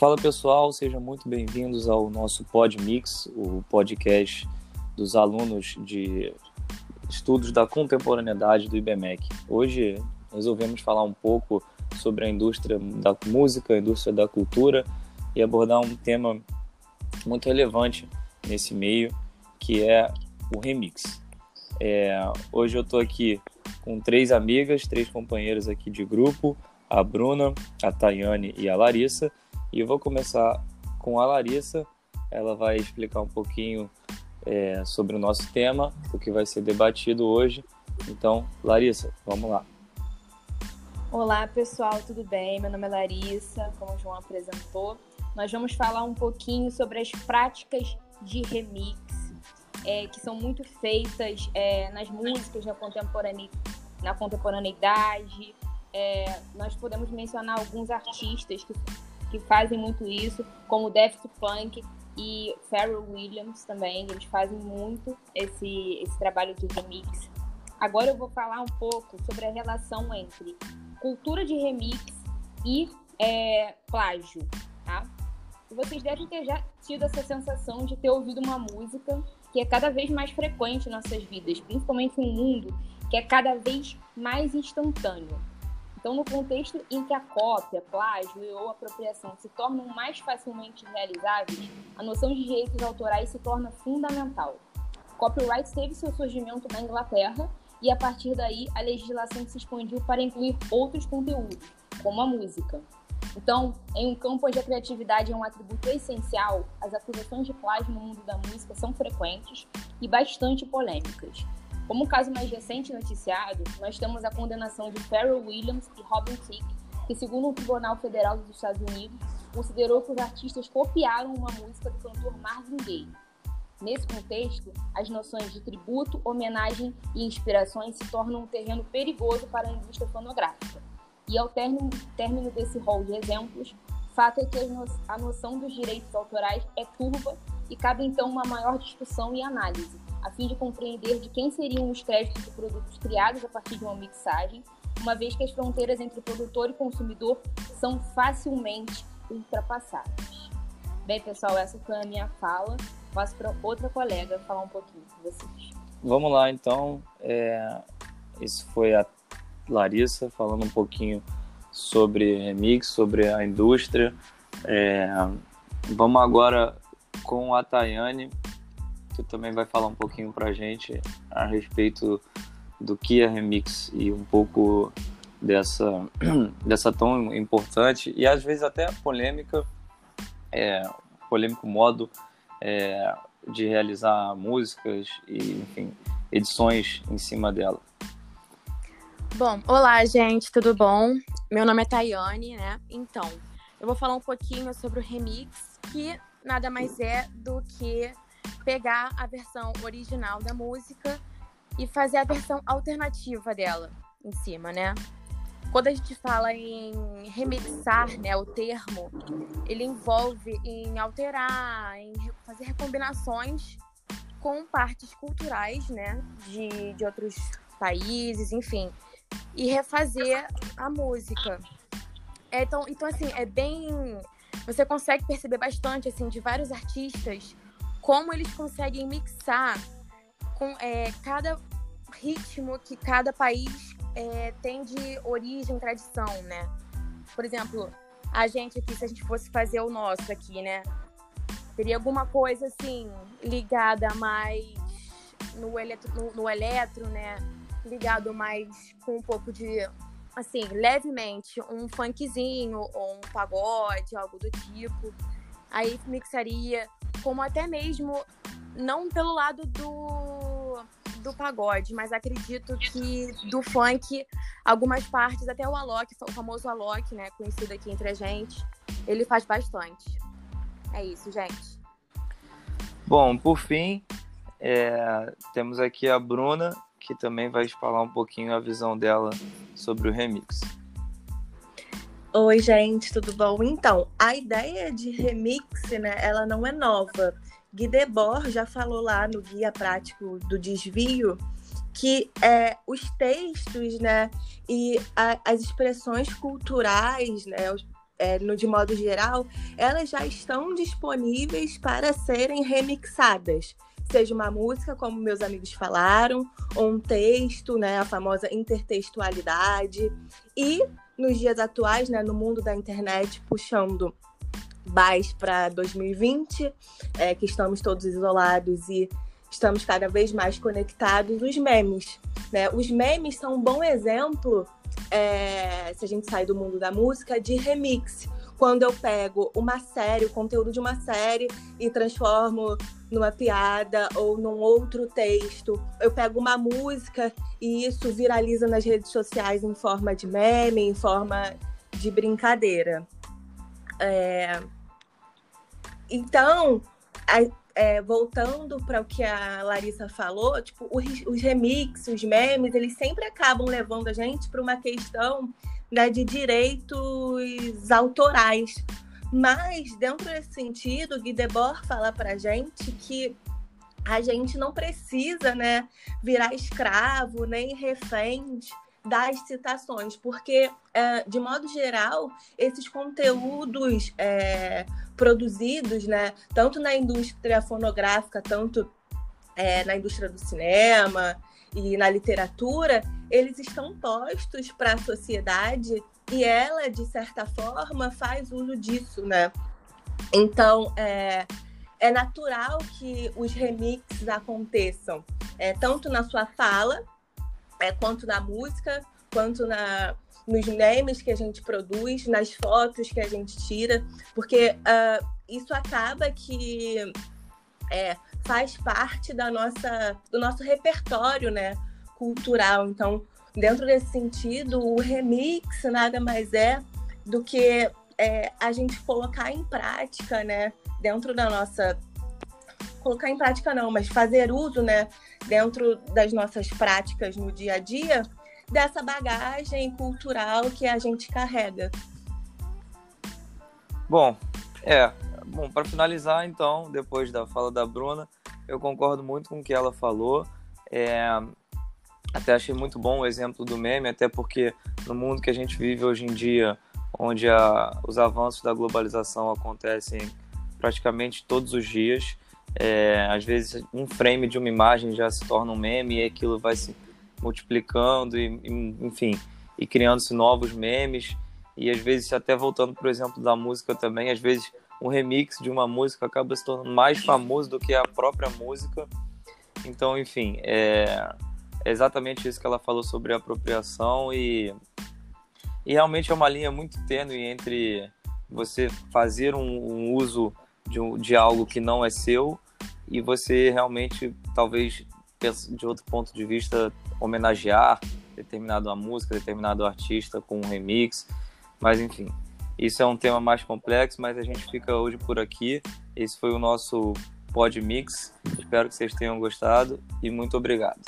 Fala pessoal, sejam muito bem-vindos ao nosso PodMix, o podcast dos alunos de estudos da contemporaneidade do IBMEC. Hoje resolvemos falar um pouco sobre a indústria da música, a indústria da cultura e abordar um tema muito relevante nesse meio, que é o remix. É, hoje eu estou aqui com três amigas, três companheiras aqui de grupo, a Bruna, a Tayane e a Larissa. E eu vou começar com a Larissa. Ela vai explicar um pouquinho é, sobre o nosso tema, o que vai ser debatido hoje. Então, Larissa, vamos lá. Olá, pessoal, tudo bem? Meu nome é Larissa, como o João apresentou. Nós vamos falar um pouquinho sobre as práticas de remix, é, que são muito feitas é, nas músicas na, contemporane... na contemporaneidade. É, nós podemos mencionar alguns artistas que, que fazem muito isso, como Daft Punk e Pharrell Williams também. Eles fazem muito esse, esse trabalho de remix. Agora eu vou falar um pouco sobre a relação entre cultura de remix e é, plágio, tá? Vocês devem ter já tido essa sensação de ter ouvido uma música que é cada vez mais frequente em nossas vidas, principalmente em um mundo que é cada vez mais instantâneo. Então, no contexto em que a cópia, plágio ou apropriação se tornam mais facilmente realizáveis, a noção de direitos autorais se torna fundamental. Copyright teve seu surgimento na Inglaterra e a partir daí a legislação se expandiu para incluir outros conteúdos, como a música. Então, em um campo onde a criatividade é um atributo essencial, as acusações de plágio no mundo da música são frequentes e bastante polêmicas. Como o caso mais recente noticiado, nós temos a condenação de Pharrell Williams e Robin Thicke, que, segundo o Tribunal Federal dos Estados Unidos, considerou que os artistas copiaram uma música do cantor Marvin Gaye, Nesse contexto, as noções de tributo, homenagem e inspirações se tornam um terreno perigoso para a indústria fonográfica. E ao término, término desse rol de exemplos, fato é que a noção dos direitos autorais é turva e cabe então uma maior discussão e análise, a fim de compreender de quem seriam os créditos de produtos criados a partir de uma mixagem, uma vez que as fronteiras entre produtor e consumidor são facilmente ultrapassadas. Bem, pessoal, essa foi a minha fala passo para outra colega falar um pouquinho com vocês. Vamos lá, então. É, isso foi a Larissa falando um pouquinho sobre remix, sobre a indústria. É, vamos agora com a Tayane, também vai falar um pouquinho para a gente a respeito do que é remix e um pouco dessa, dessa tão importante e às vezes até polêmica, é, polêmico modo é, de realizar músicas e, enfim, edições em cima dela. Bom, olá, gente, tudo bom? Meu nome é Tayane, né? Então, eu vou falar um pouquinho sobre o remix, que nada mais é do que pegar a versão original da música e fazer a versão alternativa dela em cima, né? Quando a gente fala em remixar, né, o termo, ele envolve em alterar, em fazer recombinações com partes culturais, né, de, de outros países, enfim, e refazer a música. É, então, então, assim, é bem... Você consegue perceber bastante, assim, de vários artistas, como eles conseguem mixar com é, cada ritmo que cada país é, tem de origem, tradição, né? Por exemplo, a gente aqui, se a gente fosse fazer o nosso aqui, né? Teria alguma coisa assim, ligada mais no eletro, no, no eletro né? Ligado mais com um pouco de, assim, levemente, um funkzinho ou um pagode, algo do tipo. Aí mixaria, como até mesmo, não pelo lado do do pagode, mas acredito que do funk, algumas partes, até o Alok, o famoso Alok, né, conhecido aqui entre a gente, ele faz bastante. É isso, gente. Bom, por fim, é, temos aqui a Bruna, que também vai falar um pouquinho a visão dela sobre o remix. Oi, gente, tudo bom? Então, a ideia de remix, né, ela não é nova. Guy Debord já falou lá no Guia Prático do Desvio que é, os textos né, e a, as expressões culturais, né, é, no, de modo geral, elas já estão disponíveis para serem remixadas. Seja uma música, como meus amigos falaram, ou um texto, né, a famosa intertextualidade. E nos dias atuais, né, no mundo da internet, puxando mais para 2020, é, que estamos todos isolados e estamos cada vez mais conectados, os memes. Né? Os memes são um bom exemplo, é, se a gente sai do mundo da música, de remix. Quando eu pego uma série, o conteúdo de uma série e transformo numa piada ou num outro texto. Eu pego uma música e isso viraliza nas redes sociais em forma de meme, em forma de brincadeira. É... Então, é, voltando para o que a Larissa falou, tipo, os, os remixes, os memes, eles sempre acabam levando a gente para uma questão né, de direitos autorais. Mas, dentro desse sentido, Guy Debord fala para a gente que a gente não precisa né, virar escravo nem reféns das citações, porque, é, de modo geral, esses conteúdos é, produzidos, né, tanto na indústria fonográfica, tanto é, na indústria do cinema e na literatura, eles estão postos para a sociedade e ela, de certa forma, faz uso disso, né? Então, é, é natural que os remixes aconteçam, é, tanto na sua fala, é, quanto na música, quanto na, nos memes que a gente produz, nas fotos que a gente tira, porque uh, isso acaba que é, faz parte da nossa, do nosso repertório né, cultural. Então, dentro desse sentido, o remix nada mais é do que é, a gente colocar em prática, né, dentro da nossa colocar em prática não, mas fazer uso, né, dentro das nossas práticas no dia a dia, dessa bagagem cultural que a gente carrega. Bom, é, bom, para finalizar então, depois da fala da Bruna, eu concordo muito com o que ela falou. É, até achei muito bom o exemplo do meme, até porque no mundo que a gente vive hoje em dia, onde a, os avanços da globalização acontecem praticamente todos os dias, é, às vezes um frame de uma imagem já se torna um meme e aquilo vai se multiplicando e, enfim e criando-se novos memes. E às vezes até voltando por exemplo da música também às vezes um remix de uma música acaba se tornando mais famoso do que a própria música. Então enfim é, é exatamente isso que ela falou sobre apropriação e e realmente é uma linha muito tênue entre você fazer um, um uso de, de algo que não é seu e você realmente, talvez, de outro ponto de vista, homenagear determinada música, determinado artista com um remix. Mas, enfim, isso é um tema mais complexo, mas a gente fica hoje por aqui. Esse foi o nosso Pod Mix. Espero que vocês tenham gostado e muito obrigado.